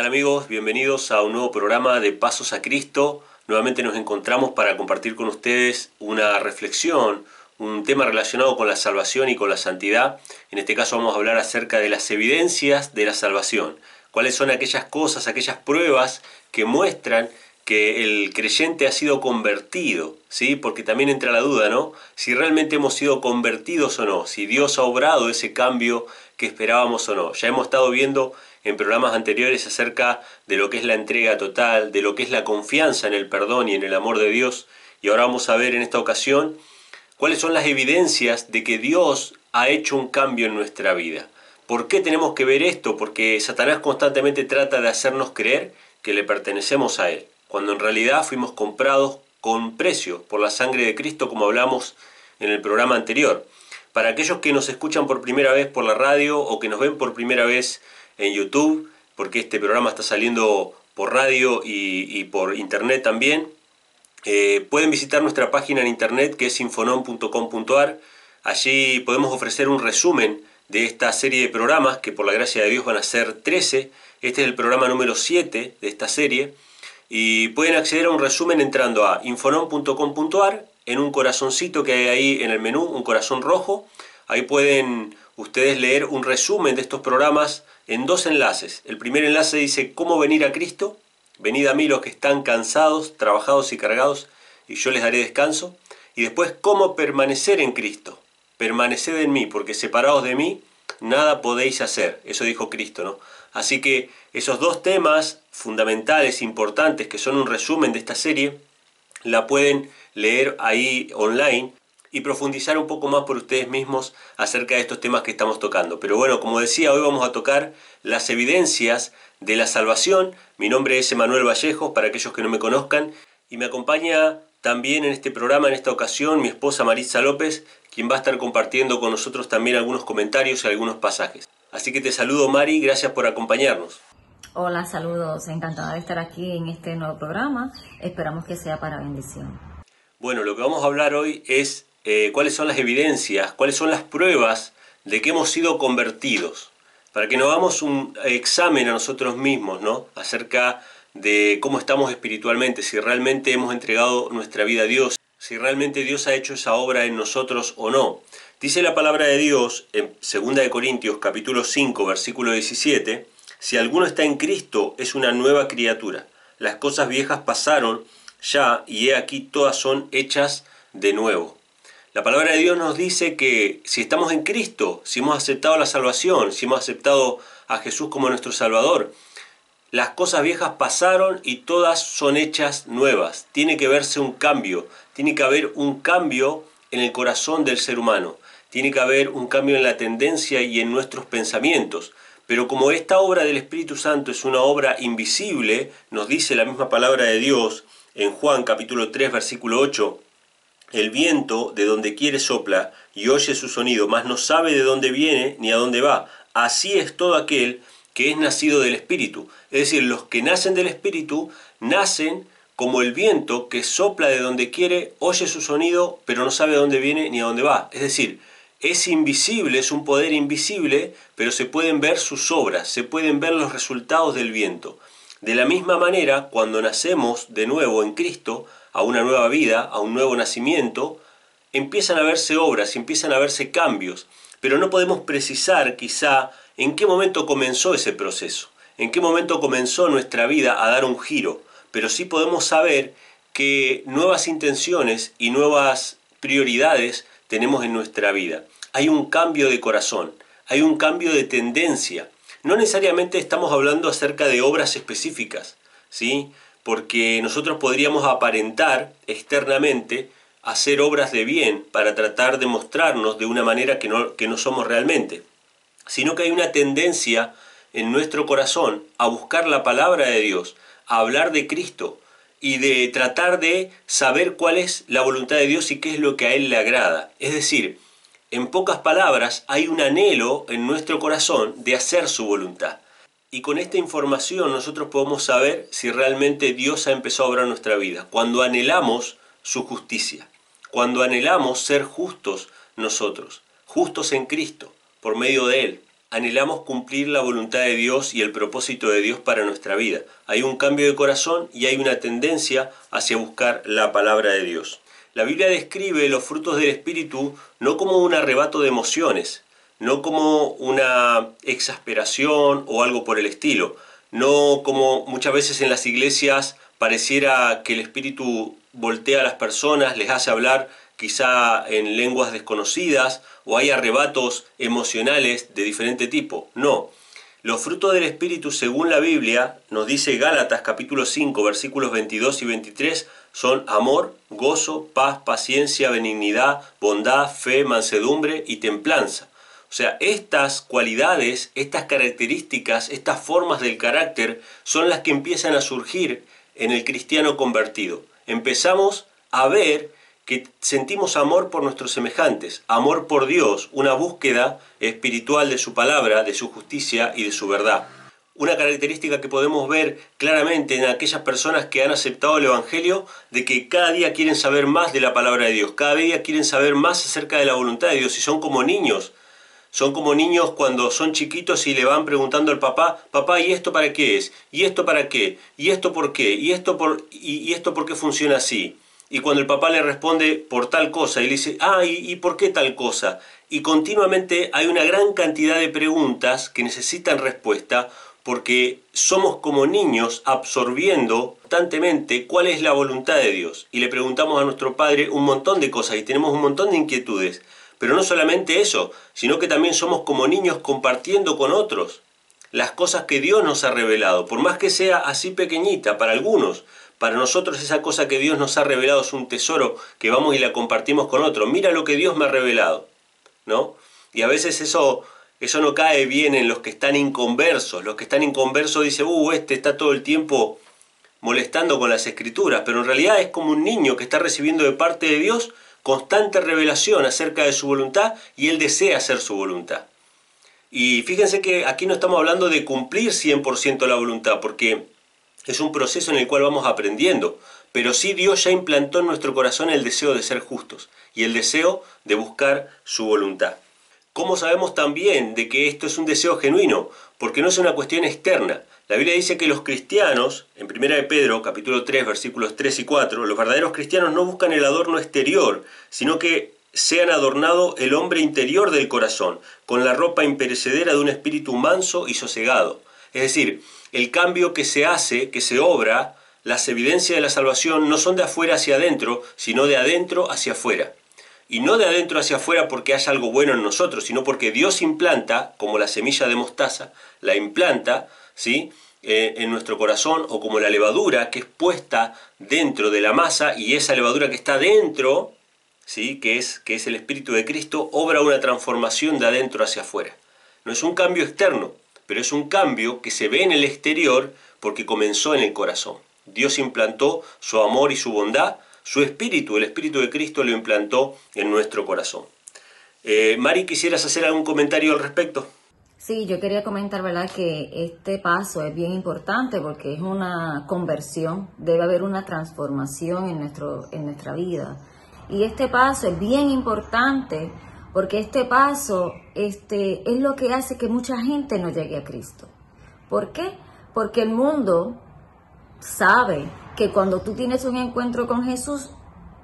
¿Qué tal amigos? Bienvenidos a un nuevo programa de Pasos a Cristo. Nuevamente nos encontramos para compartir con ustedes una reflexión, un tema relacionado con la salvación y con la santidad. En este caso vamos a hablar acerca de las evidencias de la salvación. ¿Cuáles son aquellas cosas, aquellas pruebas que muestran que el creyente ha sido convertido? ¿Sí? Porque también entra la duda, ¿no? Si realmente hemos sido convertidos o no, si Dios ha obrado ese cambio que esperábamos o no. Ya hemos estado viendo en programas anteriores acerca de lo que es la entrega total, de lo que es la confianza en el perdón y en el amor de Dios. Y ahora vamos a ver en esta ocasión cuáles son las evidencias de que Dios ha hecho un cambio en nuestra vida. ¿Por qué tenemos que ver esto? Porque Satanás constantemente trata de hacernos creer que le pertenecemos a Él, cuando en realidad fuimos comprados con precio por la sangre de Cristo, como hablamos en el programa anterior. Para aquellos que nos escuchan por primera vez por la radio o que nos ven por primera vez en YouTube, porque este programa está saliendo por radio y, por internet también. Eh, pueden visitar nuestra página en internet que es infonom.com.ar. Allí podemos ofrecer un resumen de esta serie de programas que por la gracia de Dios van a ser 13. Este es el programa número 7 de esta serie. Y pueden acceder a un resumen entrando a infonom.com.ar en un corazoncito que hay ahí en el menú, un corazón rojo. Ahí pueden ustedes leer un resumen de estos programas en dos enlaces. El primer enlace dice cómo venir a Cristo. Venid a mí los que están cansados, trabajados y cargados, y yo les daré descanso. Y después cómo permanecer en Cristo. Permaneced en mí, porque separados de mí, nada podéis hacer. Eso dijo Cristo, ¿no? Así que esos dos temas fundamentales, importantes, que son un resumen de esta serie, la pueden leer ahí online y profundizar un poco más por ustedes mismos acerca de estos temas que estamos tocando. Pero bueno, como decía, hoy vamos a tocar las evidencias de la salvación. Mi nombre es Emanuel Vallejos, para aquellos que no me conozcan, y me acompaña también en este programa, en esta ocasión, mi esposa Marisa López, quien va a estar compartiendo con nosotros también algunos comentarios y algunos pasajes. Así que te saludo Mari, gracias por acompañarnos. Hola, saludos, encantada de estar aquí en este nuevo programa. Esperamos que sea para bendición. Bueno, lo que vamos a hablar hoy es eh, cuáles son las evidencias, cuáles son las pruebas de que hemos sido convertidos, para que nos hagamos un examen a nosotros mismos, ¿no? Acerca de cómo estamos espiritualmente, si realmente hemos entregado nuestra vida a Dios, si realmente Dios ha hecho esa obra en nosotros o no. Dice la palabra de Dios en 2 de Corintios capítulo 5 versículo 17, si alguno está en Cristo es una nueva criatura. Las cosas viejas pasaron ya y he aquí todas son hechas de nuevo. La palabra de Dios nos dice que si estamos en Cristo, si hemos aceptado la salvación, si hemos aceptado a Jesús como nuestro Salvador, las cosas viejas pasaron y todas son hechas nuevas. Tiene que verse un cambio, tiene que haber un cambio en el corazón del ser humano, tiene que haber un cambio en la tendencia y en nuestros pensamientos. Pero como esta obra del Espíritu Santo es una obra invisible, nos dice la misma palabra de Dios en Juan capítulo 3 versículo 8, el viento de donde quiere sopla y oye su sonido, mas no sabe de dónde viene ni a dónde va. Así es todo aquel que es nacido del Espíritu. Es decir, los que nacen del Espíritu nacen como el viento que sopla de donde quiere, oye su sonido, pero no sabe de dónde viene ni a dónde va. Es decir, es invisible, es un poder invisible, pero se pueden ver sus obras, se pueden ver los resultados del viento. De la misma manera, cuando nacemos de nuevo en Cristo, a una nueva vida, a un nuevo nacimiento, empiezan a verse obras, empiezan a verse cambios, pero no podemos precisar quizá en qué momento comenzó ese proceso, en qué momento comenzó nuestra vida a dar un giro, pero sí podemos saber que nuevas intenciones y nuevas prioridades tenemos en nuestra vida. Hay un cambio de corazón, hay un cambio de tendencia. No necesariamente estamos hablando acerca de obras específicas, ¿sí? Porque nosotros podríamos aparentar externamente hacer obras de bien para tratar de mostrarnos de una manera que no, que no somos realmente, sino que hay una tendencia en nuestro corazón a buscar la palabra de Dios, a hablar de Cristo y de tratar de saber cuál es la voluntad de Dios y qué es lo que a Él le agrada. Es decir, en pocas palabras, hay un anhelo en nuestro corazón de hacer su voluntad. Y con esta información nosotros podemos saber si realmente Dios ha empezado a obrar nuestra vida. Cuando anhelamos su justicia, cuando anhelamos ser justos nosotros, justos en Cristo, por medio de Él. anhelamos cumplir la voluntad de Dios y el propósito de Dios para nuestra vida. Hay un cambio de corazón y hay una tendencia hacia buscar la palabra de Dios. La Biblia describe los frutos del Espíritu no como un arrebato de emociones, no como una exasperación o algo por el estilo, no como muchas veces en las iglesias pareciera que el Espíritu voltea a las personas, les hace hablar quizá en lenguas desconocidas o hay arrebatos emocionales de diferente tipo. No. Los frutos del Espíritu, según la Biblia, nos dice Gálatas capítulo 5, versículos 22 y 23, son amor, gozo, paz, paciencia, benignidad, bondad, fe, mansedumbre y templanza. O sea, estas cualidades, estas características, estas formas del carácter son las que empiezan a surgir en el cristiano convertido. Empezamos a ver que sentimos amor por nuestros semejantes, amor por Dios, una búsqueda espiritual de su palabra, de su justicia y de su verdad. Una característica que podemos ver claramente en aquellas personas que han aceptado el Evangelio, de que cada día quieren saber más de la palabra de Dios, cada día quieren saber más acerca de la voluntad de Dios y son como niños. Son como niños cuando son chiquitos y le van preguntando al papá, papá, ¿y esto para qué es? ¿Y esto para qué? ¿Y esto por qué? ¿Y esto por, y esto por qué funciona así? y cuando el papá le responde por tal cosa y le dice, ah, ¿y, por qué tal cosa? Y continuamente hay una gran cantidad de preguntas que necesitan respuesta porque somos como niños absorbiendo constantemente cuál es la voluntad de Dios. Y le preguntamos a nuestro Padre un montón de cosas y tenemos un montón de inquietudes. Pero no solamente eso, sino que también somos como niños compartiendo con otros las cosas que Dios nos ha revelado, por más que sea así pequeñita para algunos, para nosotros esa cosa que Dios nos ha revelado es un tesoro que vamos y la compartimos con otro. Mira lo que Dios me ha revelado, ¿no? Y a veces eso, eso no cae bien en los que están inconversos. Los que están inconversos dicen, uh, este está todo el tiempo molestando con las escrituras, pero en realidad es como un niño que está recibiendo de parte de Dios constante revelación acerca de su voluntad y él desea hacer su voluntad. Y fíjense que aquí no estamos hablando de cumplir 100% la voluntad, porque es un proceso en el cual vamos aprendiendo, pero sí Dios ya implantó en nuestro corazón el deseo de ser justos y el deseo de buscar su voluntad. ¿Cómo sabemos también de que esto es un deseo genuino? Porque no es una cuestión externa. La Biblia dice que los cristianos, en 1 de Pedro, capítulo 3, versículos 3 y 4, los verdaderos cristianos no buscan el adorno exterior, sino que sean adornado el hombre interior del corazón, con la ropa imperecedera de un espíritu manso y sosegado. Es decir, el cambio que se hace, que se obra, las evidencias de la salvación no son de afuera hacia adentro, sino de adentro hacia afuera. Y no de adentro hacia afuera porque haya algo bueno en nosotros, sino porque Dios implanta, como la semilla de mostaza, la implanta, ¿sí? Eh, en nuestro corazón, o como la levadura que es puesta dentro de la masa, y esa levadura que está dentro, ¿sí? que, es, que es el Espíritu de Cristo, obra una transformación de adentro hacia afuera. No es un cambio externo, pero es un cambio que se ve en el exterior porque comenzó en el corazón. Dios implantó su amor y su bondad, su espíritu, el espíritu de Cristo lo implantó en nuestro corazón. Eh, Mari, ¿quisieras hacer algún comentario al respecto? Sí, yo quería comentar, ¿verdad?, que este paso es bien importante porque es una conversión, debe haber una transformación en, nuestro, en nuestra vida. Y este paso es bien importante porque este paso este, es lo que hace que mucha gente no llegue a Cristo. ¿Por qué? Porque el mundo sabe que cuando tú tienes un encuentro con Jesús,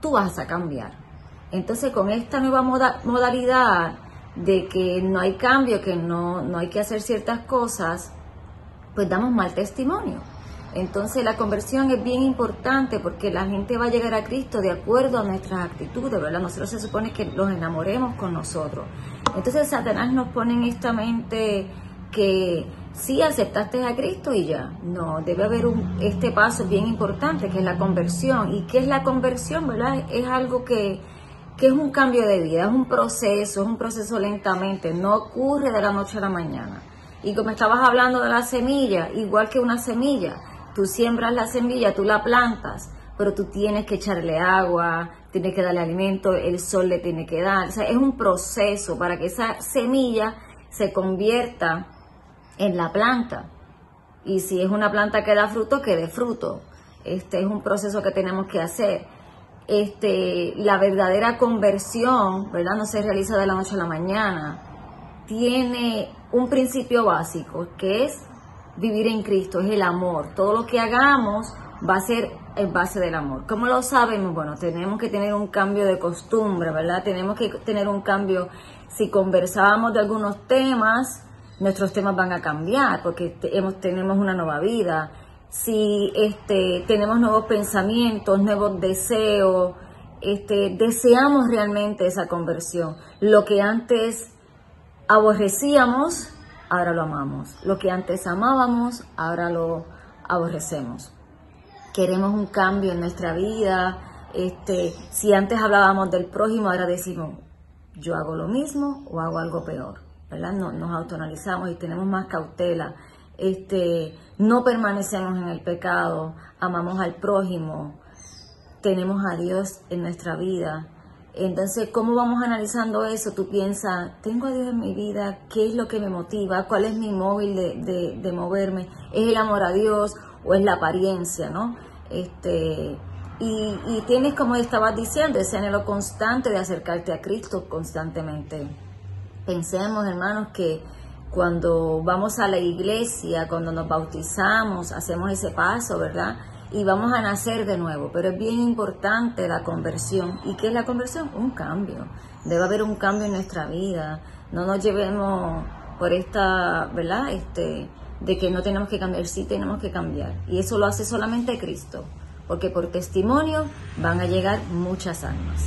tú vas a cambiar. Entonces con esta nueva modalidad de que no hay cambio, que no, no hay que hacer ciertas cosas, pues damos mal testimonio. Entonces la conversión es bien importante porque la gente va a llegar a Cristo de acuerdo a nuestras actitudes, ¿verdad? Nosotros se supone que los enamoremos con nosotros. Entonces Satanás nos pone en esta mente que sí aceptaste a Cristo y ya. No, debe haber un, este paso bien importante que es la conversión. ¿Y qué es la conversión, verdad? Es algo que, que es un cambio de vida, es un proceso, es un proceso lentamente, no ocurre de la noche a la mañana. Y como estabas hablando de la semilla, igual que una semilla, Tú siembras la semilla, tú la plantas, pero tú tienes que echarle agua, tienes que darle alimento, el sol le tiene que dar. O sea, es un proceso para que esa semilla se convierta en la planta. Y si es una planta que da fruto, que dé fruto. Este es un proceso que tenemos que hacer. Este, la verdadera conversión, ¿verdad? No se realiza de la noche a la mañana. Tiene un principio básico, que es vivir en Cristo, es el amor. Todo lo que hagamos va a ser en base del amor. ¿Cómo lo sabemos? Bueno, tenemos que tener un cambio de costumbre, ¿verdad? Tenemos que tener un cambio. Si conversábamos de algunos temas, nuestros temas van a cambiar porque tenemos una nueva vida. Si este, tenemos nuevos pensamientos, nuevos deseos, este, deseamos realmente esa conversión. Lo que antes aborrecíamos, ahora lo amamos. Lo que antes amábamos, ahora lo aborrecemos queremos un cambio en nuestra vida. Este, si antes hablábamos del prójimo, ahora decimos, yo hago lo mismo o hago algo peor, ¿verdad? No, nos autoanalizamos y tenemos más cautela. Este, no permanecemos en el pecado, amamos al prójimo, tenemos a Dios en nuestra vida. Entonces, ¿cómo vamos analizando eso? Tú piensas, tengo a Dios en mi vida, ¿qué es lo que me motiva? ¿Cuál es mi móvil de, de, de moverme? ¿Es el amor a Dios o es la apariencia, no? Este, y, y tienes, como estabas diciendo, ese anhelo constante de acercarte a Cristo constantemente. Pensemos, hermanos, que cuando vamos a la iglesia, cuando nos bautizamos, hacemos ese paso, ¿verdad? Y vamos a nacer de nuevo, pero es bien importante la conversión. ¿Y qué es la conversión? Un cambio. Debe haber un cambio en nuestra vida. No nos llevemos por esta, ¿verdad? Este, de que no tenemos que cambiar, sí tenemos que cambiar. Y eso lo hace solamente Cristo, porque por testimonio van a llegar muchas almas.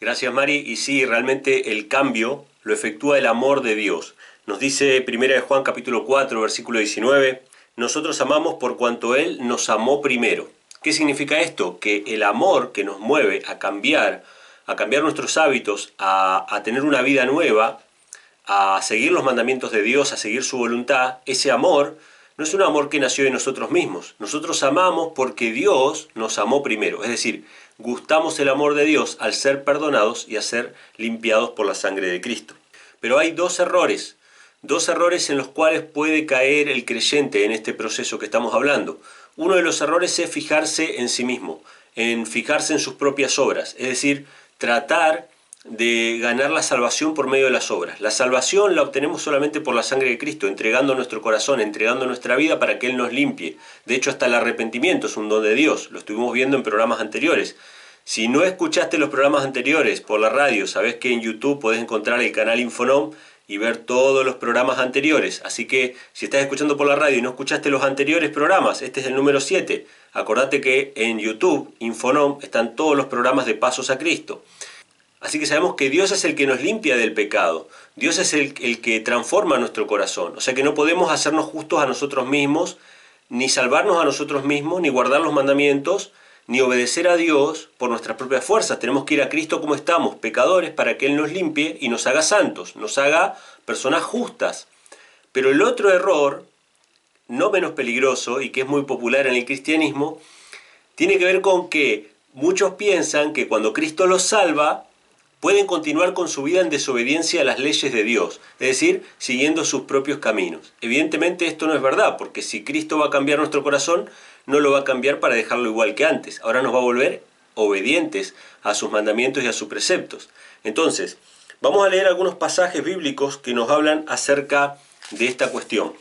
Gracias Mari, y sí, realmente el cambio lo efectúa el amor de Dios. Nos dice 1 de Juan capítulo 4, versículo 19, nosotros amamos por cuanto Él nos amó primero. ¿Qué significa esto? Que el amor que nos mueve a cambiar, a cambiar nuestros hábitos, a, a tener una vida nueva, a seguir los mandamientos de Dios, a seguir su voluntad, ese amor no es un amor que nació de nosotros mismos. Nosotros amamos porque Dios nos amó primero. Es decir, gustamos el amor de Dios al ser perdonados y a ser limpiados por la sangre de Cristo. Pero hay dos errores, dos errores en los cuales puede caer el creyente en este proceso que estamos hablando. Uno de los errores es fijarse en sí mismo, en fijarse en sus propias obras, es decir, tratar de ganar la salvación por medio de las obras. La salvación la obtenemos solamente por la sangre de Cristo, entregando nuestro corazón, entregando nuestra vida para que Él nos limpie. De hecho, hasta el arrepentimiento es un don de Dios, lo estuvimos viendo en programas anteriores. Si no escuchaste los programas anteriores por la radio, sabes que en YouTube puedes encontrar el canal Infonom y ver todos los programas anteriores. Así que si estás escuchando por la radio y no escuchaste los anteriores programas, este es el número 7. Acordate que en YouTube, Infonom, están todos los programas de Pasos a Cristo. Así que sabemos que Dios es el que nos limpia del pecado. Dios es el, que transforma nuestro corazón. O sea que no podemos hacernos justos a nosotros mismos, ni salvarnos a nosotros mismos, ni guardar los mandamientos, ni obedecer a Dios por nuestras propias fuerzas. Tenemos que ir a Cristo como estamos, pecadores, para que Él nos limpie y nos haga santos, nos haga personas justas. Pero el otro error, no menos peligroso y que es muy popular en el cristianismo, tiene que ver con que muchos piensan que cuando Cristo los salva, pueden continuar con su vida en desobediencia a las leyes de Dios, es decir, siguiendo sus propios caminos. Evidentemente esto no es verdad, porque si Cristo va a cambiar nuestro corazón, no lo va a cambiar para dejarlo igual que antes. Ahora nos va a volver obedientes a sus mandamientos y a sus preceptos. Entonces, vamos a leer algunos pasajes bíblicos que nos hablan acerca de esta cuestión.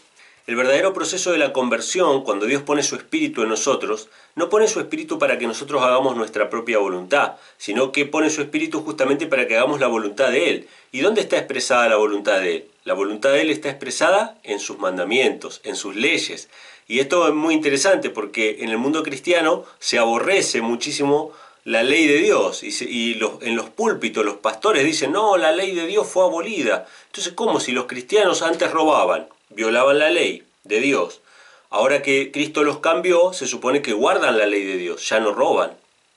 El verdadero proceso de la conversión, cuando Dios pone su espíritu en nosotros, no pone su espíritu para que nosotros hagamos nuestra propia voluntad, sino que pone su espíritu justamente para que hagamos la voluntad de Él. ¿Y dónde está expresada la voluntad de Él? La voluntad de Él está expresada en sus mandamientos, en sus leyes. Y esto es muy interesante porque en el mundo cristiano se aborrece muchísimo la ley de Dios y, en los púlpitos los pastores dicen, no, la ley de Dios fue abolida. Entonces, ¿cómo si los cristianos antes robaban? violaban la ley de Dios. Ahora que Cristo los cambió, se supone que guardan la ley de Dios, ya no roban.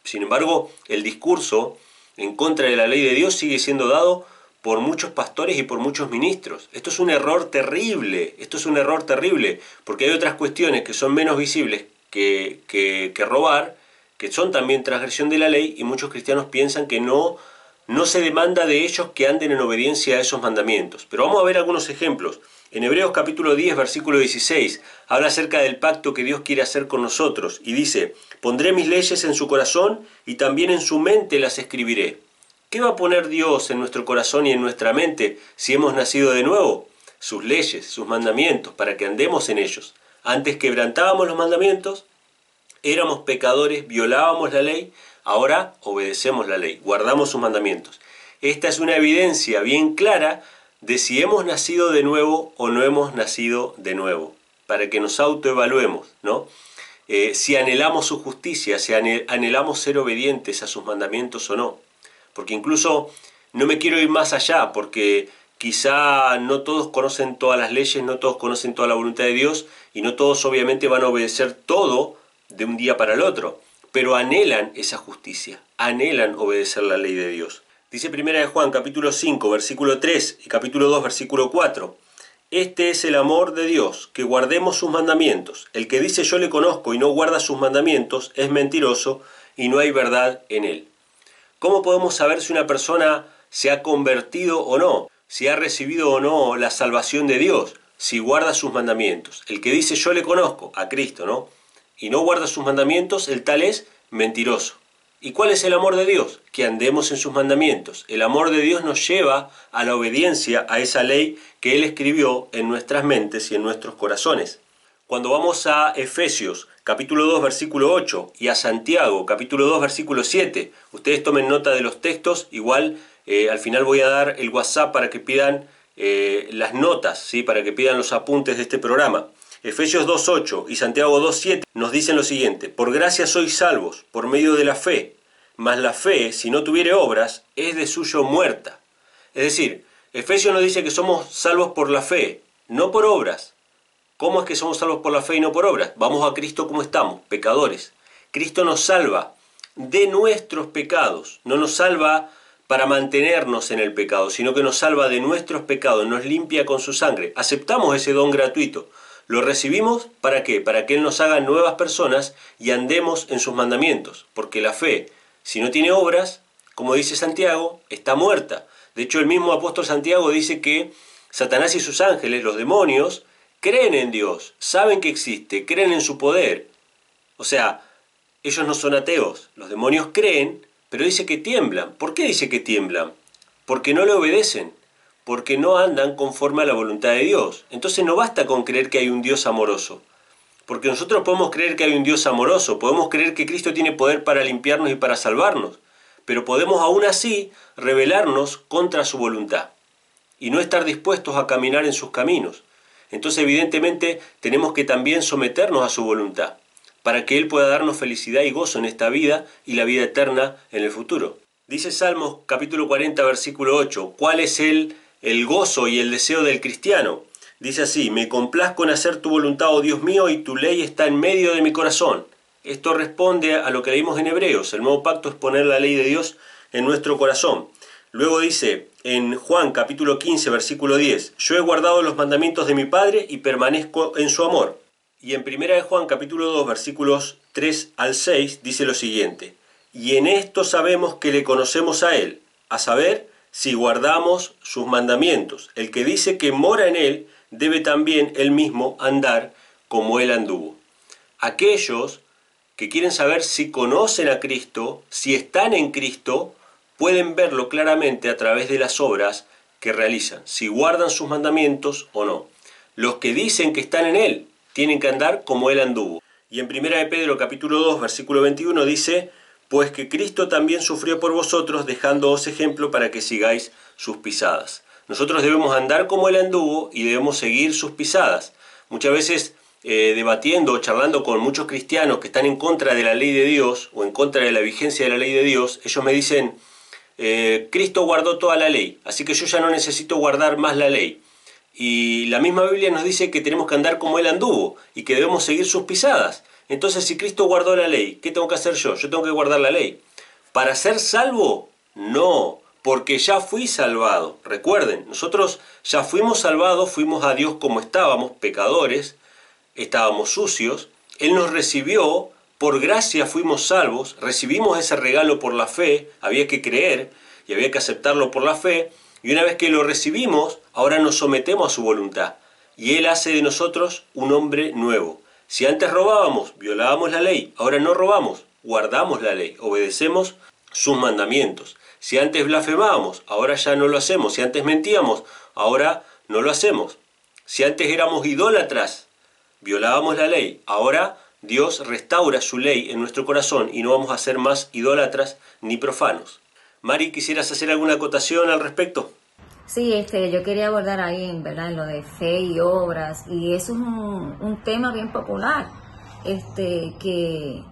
Sin embargo, el discurso en contra de la ley de Dios sigue siendo dado por muchos pastores y por muchos ministros. Esto es un error terrible, esto es un error terrible, porque hay otras cuestiones que son menos visibles que, que, robar, que son también transgresión de la ley, y muchos cristianos piensan que no no se demanda de ellos que anden en obediencia a esos mandamientos. Pero vamos a ver algunos ejemplos. En Hebreos capítulo 10, versículo 16, habla acerca del pacto que Dios quiere hacer con nosotros y dice, pondré mis leyes en su corazón y también en su mente las escribiré. ¿Qué va a poner Dios en nuestro corazón y en nuestra mente si hemos nacido de nuevo? sus leyes, sus mandamientos, para que andemos en ellos. Antes quebrantábamos los mandamientos, éramos pecadores, violábamos la ley, ahora obedecemos la ley, guardamos sus mandamientos. Esta es una evidencia bien clara de si hemos nacido de nuevo o no hemos nacido de nuevo, para que nos autoevaluemos, ¿no? Eh, si anhelamos su justicia, si anhelamos ser obedientes a sus mandamientos o no. Porque incluso no me quiero ir más allá, porque quizá no todos conocen todas las leyes, no todos conocen toda la voluntad de Dios y no todos obviamente van a obedecer todo de un día para el otro, pero anhelan esa justicia, anhelan obedecer la ley de Dios. Dice primera de Juan capítulo 5 versículo 3 y capítulo 2 versículo 4. Este es el amor de Dios, que guardemos sus mandamientos. El que dice yo le conozco y no guarda sus mandamientos es mentiroso y no hay verdad en él. ¿Cómo podemos saber si una persona se ha convertido o no? Si ha recibido o no la salvación de Dios, si guarda sus mandamientos. El que dice yo le conozco, a Cristo, ¿no? Y no guarda sus mandamientos, el tal es mentiroso. ¿Y cuál es el amor de Dios? Que andemos en sus mandamientos. El amor de Dios nos lleva a la obediencia a esa ley que Él escribió en nuestras mentes y en nuestros corazones. Cuando vamos a Efesios capítulo 2 versículo 8 y a Santiago capítulo 2 versículo 7, ustedes tomen nota de los textos, igual eh, al final voy a dar el WhatsApp para que pidan eh, las notas, ¿sí? para que pidan los apuntes de este programa. Efesios 2.8 y Santiago 2.7 nos dicen lo siguiente, por gracia sois salvos, por medio de la fe, mas la fe, si no tuviere obras, es de suyo muerta. Es decir, Efesios nos dice que somos salvos por la fe, no por obras. ¿Cómo es que somos salvos por la fe y no por obras? Vamos a Cristo como estamos, pecadores. Cristo nos salva de nuestros pecados, no nos salva para mantenernos en el pecado, sino que nos salva de nuestros pecados, nos limpia con su sangre. Aceptamos ese don gratuito. Lo recibimos para qué? Para que Él nos haga nuevas personas y andemos en sus mandamientos. Porque la fe, si no tiene obras, como dice Santiago, está muerta. De hecho, el mismo apóstol Santiago dice que Satanás y sus ángeles, los demonios, creen en Dios, saben que existe, creen en su poder. O sea, ellos no son ateos, los demonios creen, pero dice que tiemblan. ¿Por qué dice que tiemblan? Porque no le obedecen porque no andan conforme a la voluntad de Dios. Entonces no basta con creer que hay un Dios amoroso, porque nosotros podemos creer que hay un Dios amoroso, podemos creer que Cristo tiene poder para limpiarnos y para salvarnos, pero podemos aún así rebelarnos contra su voluntad y no estar dispuestos a caminar en sus caminos. Entonces evidentemente tenemos que también someternos a su voluntad, para que Él pueda darnos felicidad y gozo en esta vida y la vida eterna en el futuro. Dice Salmos capítulo 40 versículo 8, ¿cuál es el el gozo y el deseo del cristiano. Dice así, me complazco en hacer tu voluntad, oh Dios mío, y tu ley está en medio de mi corazón. Esto responde a lo que leímos en Hebreos. El nuevo pacto es poner la ley de Dios en nuestro corazón. Luego dice en Juan capítulo 15 versículo 10, yo he guardado los mandamientos de mi Padre y permanezco en su amor. Y en primera de Juan capítulo 2 versículos 3 al 6 dice lo siguiente, y en esto sabemos que le conocemos a Él, a saber, si guardamos sus mandamientos. El que dice que mora en Él debe también él mismo andar como Él anduvo. Aquellos que quieren saber si conocen a Cristo, si están en Cristo, pueden verlo claramente a través de las obras que realizan, si guardan sus mandamientos o no. Los que dicen que están en Él tienen que andar como Él anduvo. Y en 1 de Pedro capítulo 2 versículo 21 dice, pues que Cristo también sufrió por vosotros, dejándoos ejemplo para que sigáis sus pisadas. Nosotros debemos andar como Él anduvo y debemos seguir sus pisadas. Muchas veces eh, debatiendo o charlando con muchos cristianos que están en contra de la ley de Dios o en contra de la vigencia de la ley de Dios, ellos me dicen, eh, Cristo guardó toda la ley, así que yo ya no necesito guardar más la ley. Y la misma Biblia nos dice que tenemos que andar como Él anduvo y que debemos seguir sus pisadas. Entonces, si Cristo guardó la ley, ¿qué tengo que hacer yo? Yo tengo que guardar la ley. ¿Para ser salvo? No, porque ya fui salvado. Recuerden, nosotros ya fuimos salvados, fuimos a Dios como estábamos, pecadores, estábamos sucios. Él nos recibió, por gracia fuimos salvos, recibimos ese regalo por la fe, había que creer y había que aceptarlo por la fe. Y una vez que lo recibimos, ahora nos sometemos a su voluntad. Y Él hace de nosotros un hombre nuevo. Si antes robábamos, violábamos la ley, ahora no robamos, guardamos la ley, obedecemos sus mandamientos. Si antes blasfemábamos, ahora ya no lo hacemos. Si antes mentíamos, ahora no lo hacemos. Si antes éramos idólatras, violábamos la ley, ahora Dios restaura su ley en nuestro corazón y no vamos a ser más idólatras ni profanos. Mari, ¿quisieras hacer alguna acotación al respecto? Sí, este, yo quería abordar ahí, ¿verdad? En lo de fe y obras, y eso es un, un tema bien popular, este, que,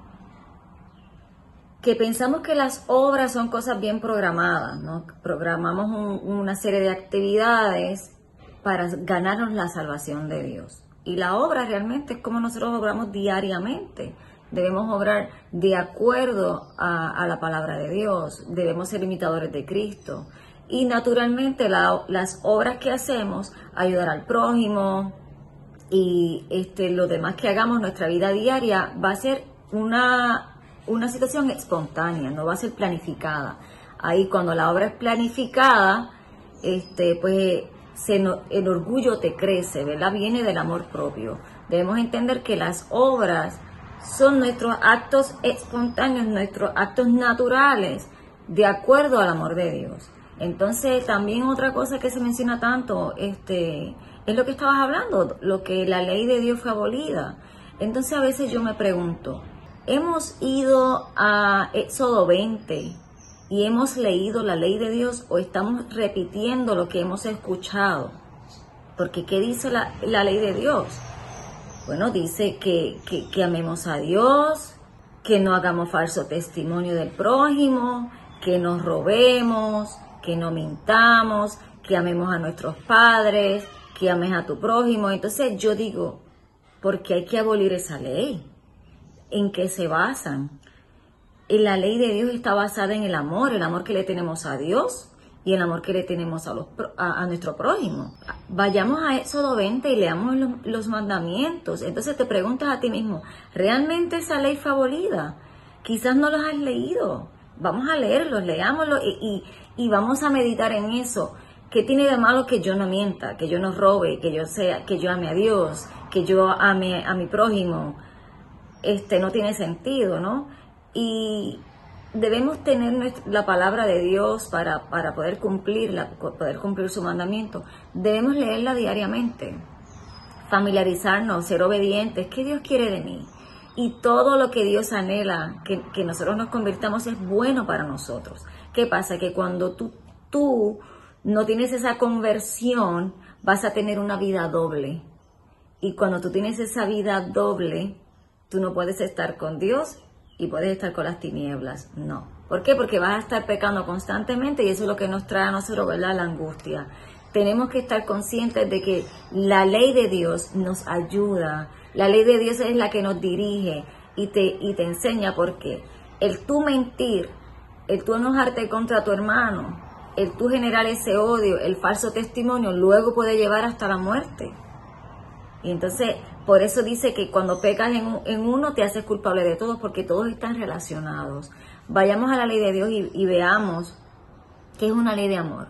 que pensamos que las obras son cosas bien programadas, ¿no? Programamos una serie de actividades para ganarnos la salvación de Dios. Y la obra realmente es como nosotros obramos diariamente. Debemos obrar de acuerdo a, la palabra de Dios, debemos ser imitadores de Cristo. Y naturalmente las obras que hacemos, ayudar al prójimo y este, lo demás que hagamos, nuestra vida diaria, va a ser una, una situación espontánea, no va a ser planificada. Ahí cuando la obra es planificada, este, pues el orgullo te crece, ¿verdad? Viene del amor propio. Debemos entender que las obras son nuestros actos espontáneos, nuestros actos naturales, de acuerdo al amor de Dios. Entonces, también otra cosa que se menciona tanto, este, es lo que estabas hablando, lo que la ley de Dios fue abolida. Entonces, a veces yo me pregunto, hemos ido a Éxodo 20, y hemos leído la ley de Dios o estamos repitiendo lo que hemos escuchado. Porque ¿qué dice la, ley de Dios? Bueno, dice que, que, amemos a Dios, que no hagamos falso testimonio del prójimo, que nos robemos, que no mintamos, que amemos a nuestros padres, que ames a tu prójimo. Entonces yo digo, ¿por qué hay que abolir esa ley? ¿En qué se basan? La ley de Dios está basada en el amor, el amor que le tenemos a Dios y el amor que le tenemos a, los, a, nuestro prójimo. Vayamos a Éxodo 20 y leamos los, mandamientos. Entonces te preguntas a ti mismo, ¿realmente esa ley fue abolida? Quizás no los has leído. Vamos a leerlos, leámoslos y, y, vamos a meditar en eso. ¿Qué tiene de malo que yo no mienta, que yo no robe, que yo sea, que yo ame a Dios, que yo ame a mi prójimo? Este no tiene sentido, ¿no? Y debemos tener la palabra de Dios para, poder cumplirla, poder cumplir su mandamiento. Debemos leerla diariamente, familiarizarnos, ser obedientes. ¿Qué Dios quiere de mí? Y todo lo que Dios anhela que, que nosotros nos convirtamos es bueno para nosotros. ¿Qué pasa? Que cuando tú, tú no tienes esa conversión, vas a tener una vida doble. Y cuando tú tienes esa vida doble, tú no puedes estar con Dios y puedes estar con las tinieblas. No. ¿Por qué? Porque vas a estar pecando constantemente y eso es lo que nos trae a nosotros, ¿verdad? La angustia. Tenemos que estar conscientes de que la ley de Dios nos ayuda. La ley de Dios es la que nos dirige y te, y te enseña por qué. El tú mentir, el tú enojarte contra tu hermano, el tú generar ese odio, el falso testimonio, luego puede llevar hasta la muerte. Y entonces por eso dice que cuando pecas en, uno te haces culpable de todos porque todos están relacionados. Vayamos a la ley de Dios y, veamos que es una ley de amor.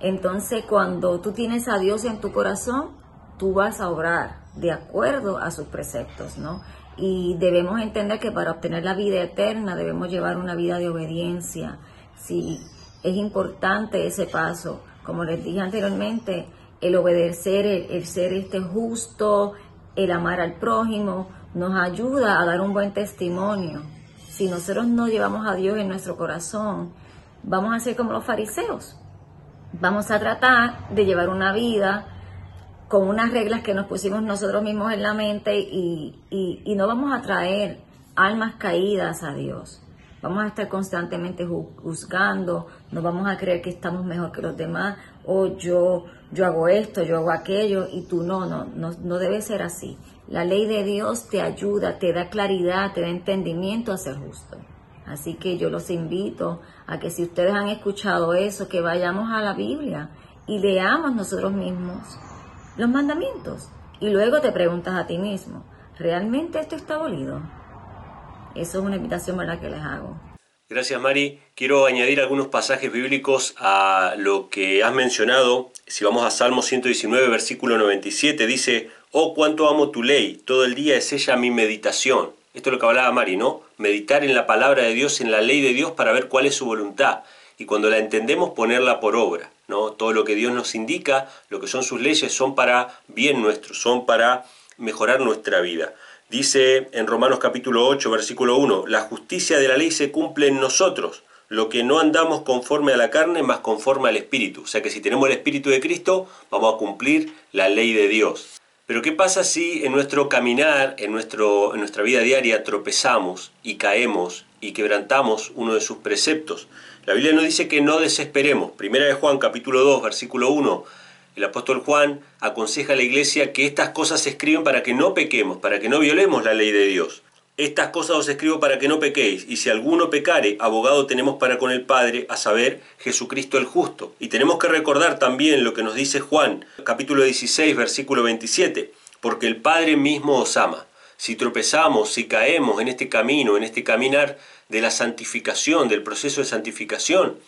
Entonces cuando tú tienes a Dios en tu corazón, tú vas a obrar de acuerdo a sus preceptos, ¿no? Y debemos entender que para obtener la vida eterna debemos llevar una vida de obediencia. Sí, es importante ese paso. Como les dije anteriormente, el obedecer, el, ser este justo, el amar al prójimo, nos ayuda a dar un buen testimonio. Si nosotros no llevamos a Dios en nuestro corazón, vamos a ser como los fariseos. Vamos a tratar de llevar una vida con unas reglas que nos pusimos nosotros mismos en la mente y, y no vamos a traer almas caídas a Dios. Vamos a estar constantemente juzgando, no vamos a creer que estamos mejor que los demás, o yo, yo hago esto, yo hago aquello, y tú no, no, no, no debe ser así. La ley de Dios te ayuda, te da claridad, te da entendimiento a ser justo. Así que yo los invito a que si ustedes han escuchado eso, que vayamos a la Biblia y leamos nosotros mismos los mandamientos. Y luego te preguntas a ti mismo, ¿realmente esto está abolido? Eso es una invitación ¿verdad? que les hago. Gracias Mari. Quiero añadir algunos pasajes bíblicos a lo que has mencionado. Si vamos a Salmo 119, versículo 97, dice, Oh, cuánto amo tu ley, todo el día es ella mi meditación. Esto es lo que hablaba Mari, ¿no? Meditar en la palabra de Dios, en la ley de Dios para ver cuál es su voluntad y cuando la entendemos ponerla por obra. ¿no? Todo lo que Dios nos indica, lo que son sus leyes, son para bien nuestro, son para mejorar nuestra vida. Dice en Romanos capítulo 8, versículo 1, la justicia de la ley se cumple en nosotros, lo que no andamos conforme a la carne, más conforme al Espíritu. O sea que si tenemos el Espíritu de Cristo, vamos a cumplir la ley de Dios. Pero ¿qué pasa si en nuestro caminar, en, nuestro, en nuestra vida diaria, tropezamos y caemos y quebrantamos uno de sus preceptos? La Biblia nos dice que no desesperemos. Primera de Juan capítulo 2, versículo 1. El apóstol Juan aconseja a la iglesia que estas cosas se escriben para que no pequemos, para que no violemos la ley de Dios. Estas cosas os escribo para que no pequéis, y si alguno pecare, abogado tenemos para con el Padre, a saber, Jesucristo el justo. Y tenemos que recordar también lo que nos dice Juan, capítulo 16, versículo 27, porque el Padre mismo os ama. Si tropezamos, si caemos en este camino, en este caminar de la santificación, del proceso de santificación,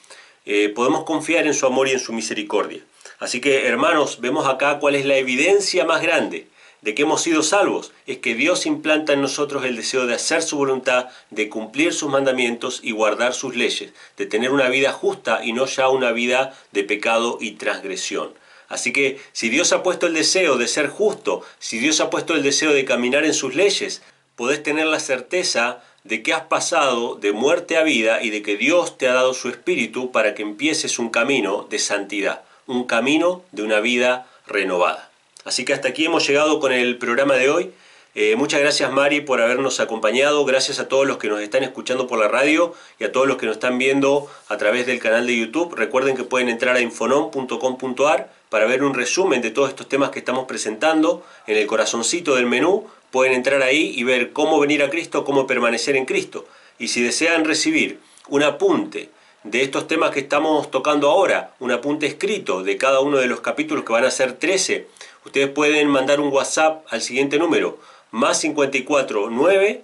eh, podemos confiar en su amor y en su misericordia. Así que, hermanos, vemos acá cuál es la evidencia más grande de que hemos sido salvos es que Dios implanta en nosotros el deseo de hacer su voluntad, de cumplir sus mandamientos y guardar sus leyes, de tener una vida justa y no ya una vida de pecado y transgresión. Así que si Dios ha puesto el deseo de ser justo, si Dios ha puesto el deseo de caminar en sus leyes, podés tener la certeza de que has pasado de muerte a vida y de que Dios te ha dado su espíritu para que empieces un camino de santidad, un camino de una vida renovada. Así que hasta aquí hemos llegado con el programa de hoy. Eh, muchas gracias Mari por habernos acompañado, gracias a todos los que nos están escuchando por la radio y a todos los que nos están viendo a través del canal de YouTube. Recuerden que pueden entrar a infonom.com.ar para ver un resumen de todos estos temas que estamos presentando. En el corazoncito del menú pueden entrar ahí y ver cómo venir a Cristo, cómo permanecer en Cristo. Y si desean recibir un apunte de estos temas que estamos tocando ahora, un apunte escrito de cada uno de los capítulos que van a ser 13, ustedes pueden mandar un WhatsApp al siguiente número, más 54 9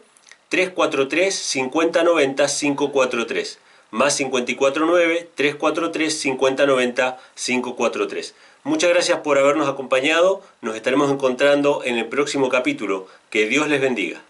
343 5090 543. Más 54 9 343 5090 543. Muchas gracias por habernos acompañado. Nos estaremos encontrando en el próximo capítulo. Que Dios les bendiga.